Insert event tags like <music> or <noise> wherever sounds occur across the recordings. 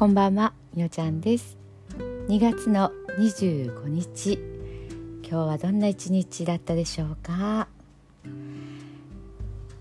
こんばんは、みおちゃんです。2月の25日今日はどんな一日だったでしょうか、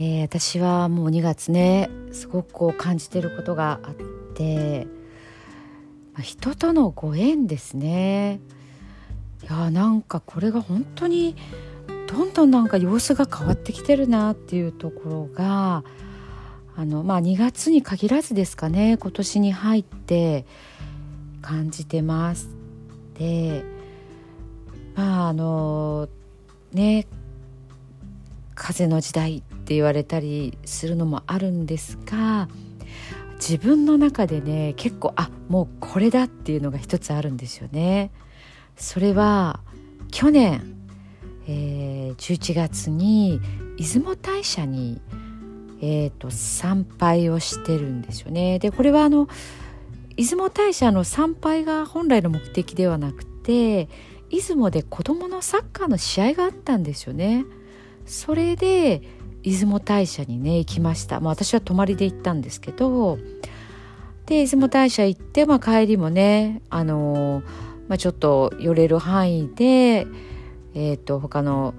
えー、私はもう2月ねすごくこう感じてることがあってま人とのご縁ですね。いやなんかこれが本当にどんどんなんか様子が変わってきてるなっていうところがあのまあ2月に限らずですかね今年に入って感じてます。でまああのね風の時代って言われたりするのもあるんですが自分の中でね結構あもうこれだっていうのが一つあるんですよね。それは去年、えー、11月に出雲大社にえーと、参拝をしてるんですよね。でこれはあの出雲大社の参拝が本来の目的ではなくて出雲で子どものサッカーの試合があったんですよね。それで出雲大社にね行きました、まあ、私は泊まりで行ったんですけどで出雲大社行って、まあ、帰りもねあのー、まあ、ちょっと寄れる範囲で、えーと他の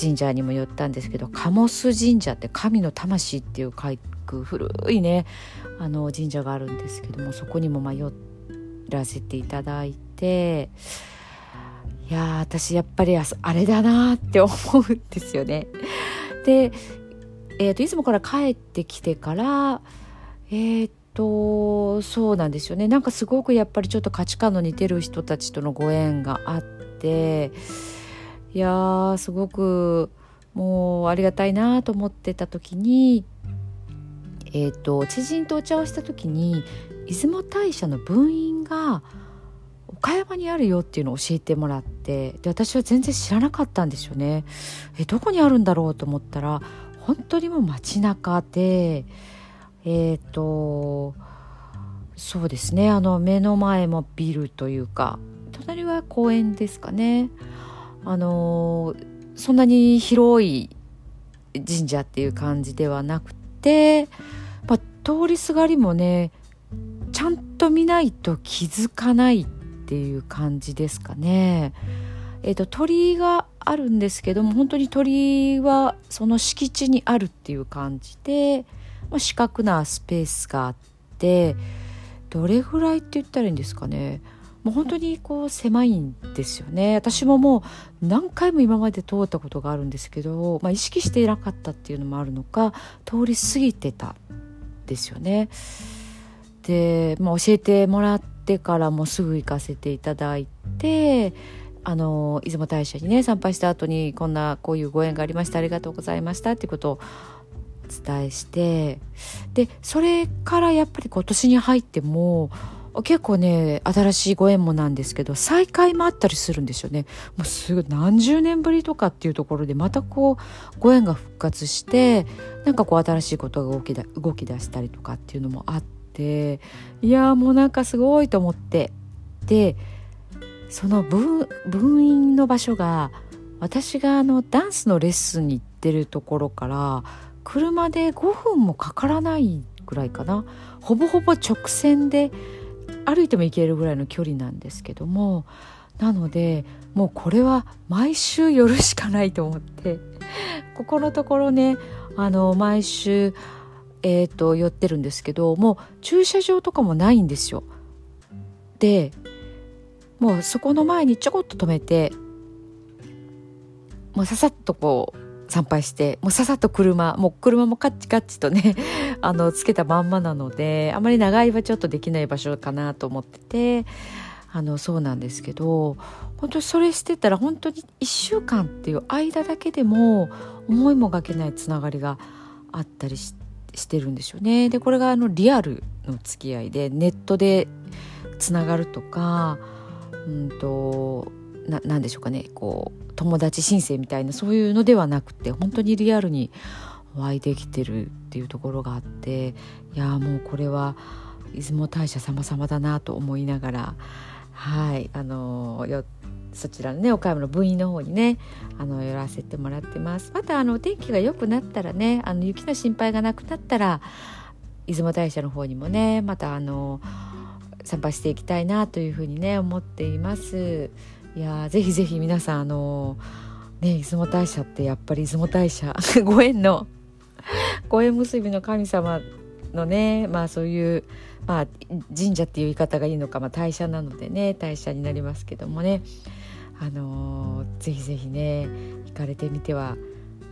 神社にも寄ったんですけど鴨須神社って神の魂っていう書く古いねあの神社があるんですけどもそこにもま寄らせていただいていや私やっぱりあれだなって思うんですよね。で、えーと、いつもから帰ってきてからえっ、とそうなんですよねなんかすごくやっぱりちょっと価値観の似てる人たちとのご縁があって。いやーすごくもうありがたいなと思ってた時にえっ、ー、と知人とお茶をした時に出雲大社の分院が岡山にあるよっていうのを教えてもらってで私は全然知らなかったんですよね。えどこにあるんだろうと思ったら本当にもう街中でえっ、ー、とそうですねあの目の前もビルというか隣は公園ですかね。あのそんなに広い神社っていう感じではなくて、まあ、通りすがりもねちゃんと見ないと気づかないっていう感じですかね。えーと、鳥居があるんですけども本当に鳥居はその敷地にあるっていう感じで、まあ、四角なスペースがあってどれぐらいって言ったらいいんですかねもう本当にこう狭いんですよね私ももう何回も今まで通ったことがあるんですけど、まあ、意識していなかったっていうのもあるのか通り過ぎてたですよね。で、まあ、教えてもらってからもすぐ行かせていただいてあの出雲大社にね参拝した後にこんなこういうご縁がありましたありがとうございましたっていうことをお伝えしてでそれからやっぱり今年に入っても結構ね新しいご縁もなんですけど再会もあったりするんですよね。もうすぐ何十年ぶりとかっていうところでまたこうご縁が復活してなんかこう新しいことが動きだ動き出したりとかっていうのもあっていやもうなんかすごいと思って。でその分分院の場所が私があのダンスのレッスンに行ってるところから車で5分もかからないぐらいかな。ほぼほぼ直線で歩いても行けるぐらいの距離なんですけどもなのでもうこれは毎週寄るしかないと思って <laughs> ここのところねあの毎週、えーと、寄ってるんですけどもう駐車場とかもないんですよ。でもうそこの前にちょこっと止めてもうささっとこう参拝してもうささっと車もう車もカッチカッチとねあのつけたまんまなのであまり長居はちょっとできない場所かなと思っててあのそうなんですけど本当にそれしてたら本当に1週間っていう間だけでも思いもがけないつながりがあったりしてるんですよね。でこれがあのリアルの付き合いでネットでつながるとかうんとななんでしょうかねこう友達申請みたいなそういうのではなくて本当にリアルにお会いできてるっていうところがあっていやもうこれは出雲大社様々だなと思いながらはいあのよそちらのね岡山の分院の方にねあの寄らせてもらってます。またあの天気が良くなったらねあの雪の心配がなくなったら出雲大社の方にもねまたあの参拝していきたいなというふうにね思っています。いやぜひぜひ皆さんあのね出雲大社ってやっぱり出雲大社 <laughs> ご縁の縁結びの神様のねまあそういうまあ神社っていう言い方がいいのか、まあ、大社なのでね大社になりますけどもねあのー、ぜひぜひね行かれてみては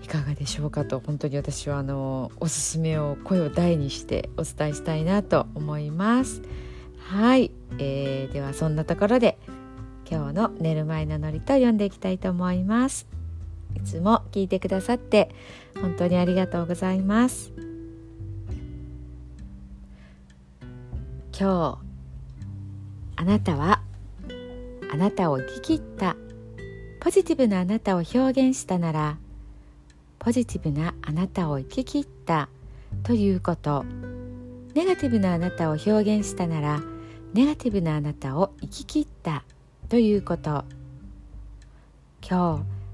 いかがでしょうかと本当に私はあのおすすめを声を大にしてお伝えしたいなと思います。はい、えー、ではそんなところで今日の寝る前のノリと読んでいきたいと思います。いつも聞いてくださって本当にありがとうございます。今日あなたはあなたを生き切ったポジティブなあなたを表現したならポジティブなあなたを生き切ったということネガティブなあなたを表現したならネガティブなあなたを生き切ったということ今日